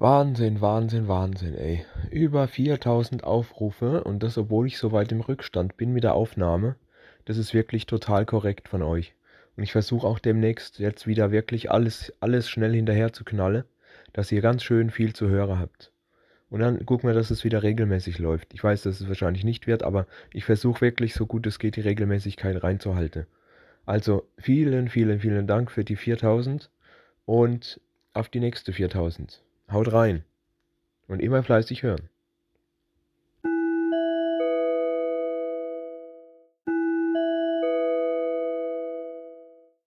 Wahnsinn, Wahnsinn, Wahnsinn, ey. Über 4000 Aufrufe und das, obwohl ich so weit im Rückstand bin mit der Aufnahme. Das ist wirklich total korrekt von euch. Und ich versuche auch demnächst jetzt wieder wirklich alles, alles schnell hinterher zu knallen, dass ihr ganz schön viel zu hören habt. Und dann gucken wir, dass es wieder regelmäßig läuft. Ich weiß, dass es wahrscheinlich nicht wird, aber ich versuche wirklich so gut es geht die Regelmäßigkeit reinzuhalten. Also vielen, vielen, vielen Dank für die 4000 und auf die nächste 4000. Haut rein und immer fleißig hören.